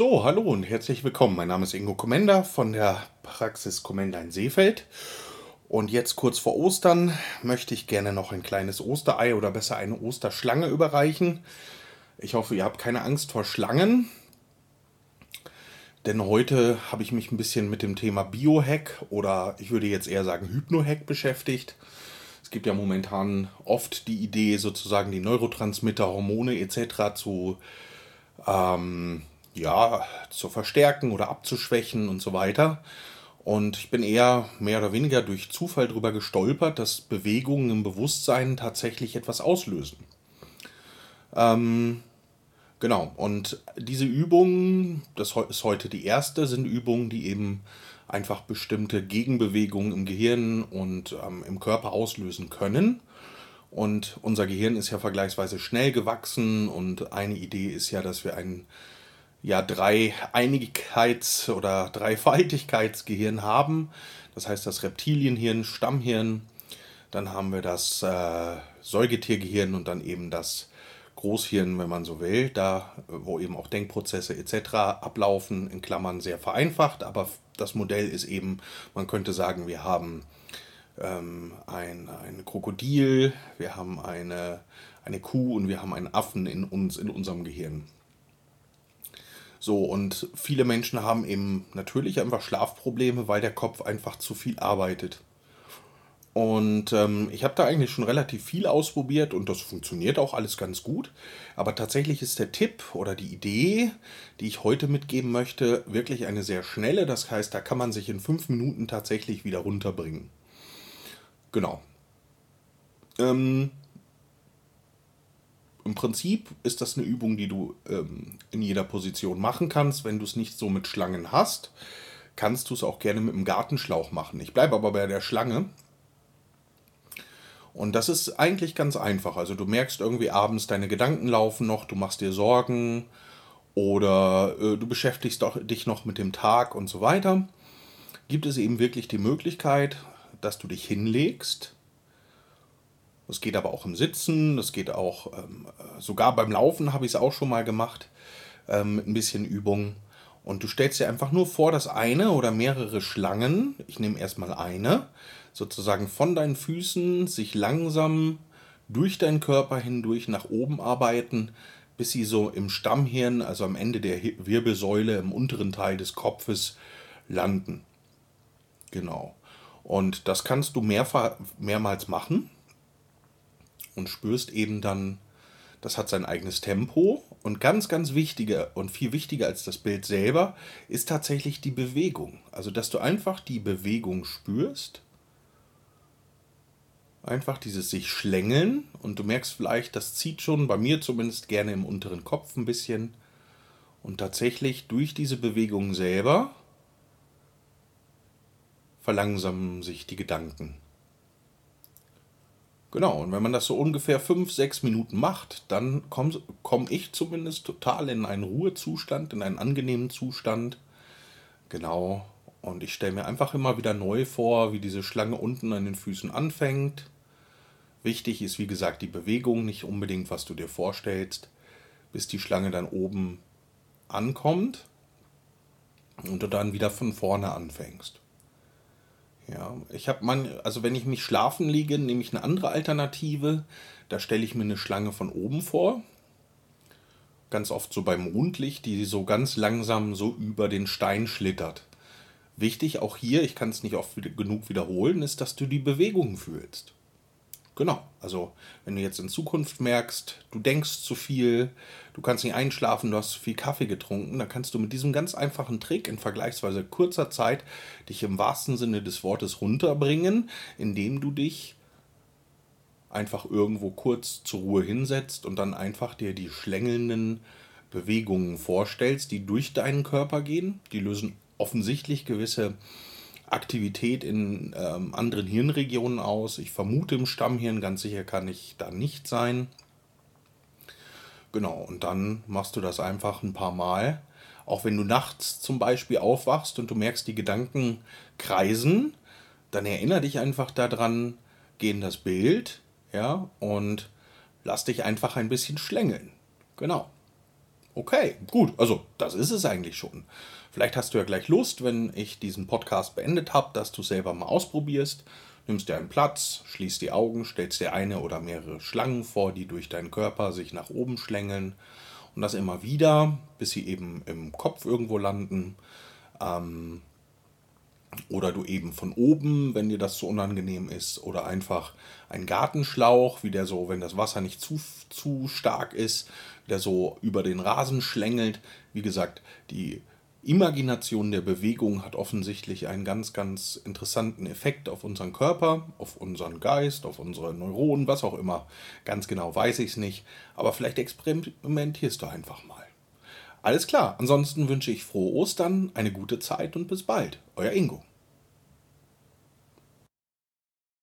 So, hallo und herzlich willkommen. Mein Name ist Ingo Kommender von der Praxis Kommender in Seefeld. Und jetzt kurz vor Ostern möchte ich gerne noch ein kleines Osterei oder besser eine Osterschlange überreichen. Ich hoffe, ihr habt keine Angst vor Schlangen. Denn heute habe ich mich ein bisschen mit dem Thema Biohack oder ich würde jetzt eher sagen Hypnohack beschäftigt. Es gibt ja momentan oft die Idee, sozusagen die Neurotransmitter, Hormone etc. zu ähm, ja, zu verstärken oder abzuschwächen und so weiter. Und ich bin eher mehr oder weniger durch Zufall darüber gestolpert, dass Bewegungen im Bewusstsein tatsächlich etwas auslösen. Ähm, genau, und diese Übungen, das ist heute die erste, sind Übungen, die eben einfach bestimmte Gegenbewegungen im Gehirn und ähm, im Körper auslösen können. Und unser Gehirn ist ja vergleichsweise schnell gewachsen und eine Idee ist ja, dass wir einen ja drei Einigkeits- oder Dreifaltigkeitsgehirn haben. Das heißt das Reptilienhirn, Stammhirn, dann haben wir das äh, Säugetiergehirn und dann eben das Großhirn, wenn man so will, da wo eben auch Denkprozesse etc. ablaufen, in Klammern sehr vereinfacht, aber das Modell ist eben, man könnte sagen, wir haben ähm, ein, ein Krokodil, wir haben eine, eine Kuh und wir haben einen Affen in uns, in unserem Gehirn. So, und viele Menschen haben eben natürlich einfach Schlafprobleme, weil der Kopf einfach zu viel arbeitet. Und ähm, ich habe da eigentlich schon relativ viel ausprobiert und das funktioniert auch alles ganz gut. Aber tatsächlich ist der Tipp oder die Idee, die ich heute mitgeben möchte, wirklich eine sehr schnelle. Das heißt, da kann man sich in fünf Minuten tatsächlich wieder runterbringen. Genau. Ähm, im Prinzip ist das eine Übung, die du ähm, in jeder Position machen kannst. Wenn du es nicht so mit Schlangen hast, kannst du es auch gerne mit einem Gartenschlauch machen. Ich bleibe aber bei der Schlange. Und das ist eigentlich ganz einfach. Also du merkst irgendwie abends, deine Gedanken laufen noch, du machst dir Sorgen oder äh, du beschäftigst doch, dich noch mit dem Tag und so weiter. Gibt es eben wirklich die Möglichkeit, dass du dich hinlegst das geht aber auch im Sitzen, das geht auch, ähm, sogar beim Laufen habe ich es auch schon mal gemacht, ähm, mit ein bisschen Übung. Und du stellst dir einfach nur vor, dass eine oder mehrere Schlangen, ich nehme erstmal eine, sozusagen von deinen Füßen sich langsam durch deinen Körper hindurch nach oben arbeiten, bis sie so im Stammhirn, also am Ende der Wirbelsäule im unteren Teil des Kopfes landen. Genau. Und das kannst du mehrfach, mehrmals machen und spürst eben dann, das hat sein eigenes Tempo. Und ganz, ganz wichtiger und viel wichtiger als das Bild selber ist tatsächlich die Bewegung. Also, dass du einfach die Bewegung spürst. Einfach dieses sich schlängeln und du merkst vielleicht, das zieht schon bei mir zumindest gerne im unteren Kopf ein bisschen. Und tatsächlich durch diese Bewegung selber verlangsamen sich die Gedanken. Genau, und wenn man das so ungefähr fünf, sechs Minuten macht, dann komme komm ich zumindest total in einen Ruhezustand, in einen angenehmen Zustand. Genau, und ich stelle mir einfach immer wieder neu vor, wie diese Schlange unten an den Füßen anfängt. Wichtig ist, wie gesagt, die Bewegung, nicht unbedingt, was du dir vorstellst, bis die Schlange dann oben ankommt und du dann wieder von vorne anfängst. Ja, ich habe man, also wenn ich mich schlafen liege, nehme ich eine andere Alternative. Da stelle ich mir eine Schlange von oben vor. Ganz oft so beim Mondlicht, die so ganz langsam so über den Stein schlittert. Wichtig auch hier, ich kann es nicht oft genug wiederholen, ist, dass du die Bewegung fühlst. Genau, also wenn du jetzt in Zukunft merkst, du denkst zu viel, du kannst nicht einschlafen, du hast zu viel Kaffee getrunken, dann kannst du mit diesem ganz einfachen Trick in vergleichsweise kurzer Zeit dich im wahrsten Sinne des Wortes runterbringen, indem du dich einfach irgendwo kurz zur Ruhe hinsetzt und dann einfach dir die schlängelnden Bewegungen vorstellst, die durch deinen Körper gehen. Die lösen offensichtlich gewisse Aktivität in ähm, anderen Hirnregionen aus. Ich vermute im Stammhirn, ganz sicher kann ich da nicht sein. Genau, und dann machst du das einfach ein paar Mal. Auch wenn du nachts zum Beispiel aufwachst und du merkst, die Gedanken kreisen, dann erinnere dich einfach daran, geh in das Bild, ja, und lass dich einfach ein bisschen schlängeln. Genau. Okay, gut. Also, das ist es eigentlich schon. Vielleicht hast du ja gleich Lust, wenn ich diesen Podcast beendet habe, dass du selber mal ausprobierst. Nimmst dir einen Platz, schließt die Augen, stellst dir eine oder mehrere Schlangen vor, die durch deinen Körper sich nach oben schlängeln. Und das immer wieder, bis sie eben im Kopf irgendwo landen. Ähm, oder du eben von oben, wenn dir das zu unangenehm ist, oder einfach ein Gartenschlauch, wie der so, wenn das Wasser nicht zu, zu stark ist, der so über den Rasen schlängelt. Wie gesagt, die Imagination der Bewegung hat offensichtlich einen ganz, ganz interessanten Effekt auf unseren Körper, auf unseren Geist, auf unsere Neuronen, was auch immer. Ganz genau weiß ich es nicht, aber vielleicht experimentierst du einfach mal. Alles klar, ansonsten wünsche ich frohe Ostern, eine gute Zeit und bis bald. Euer Ingo.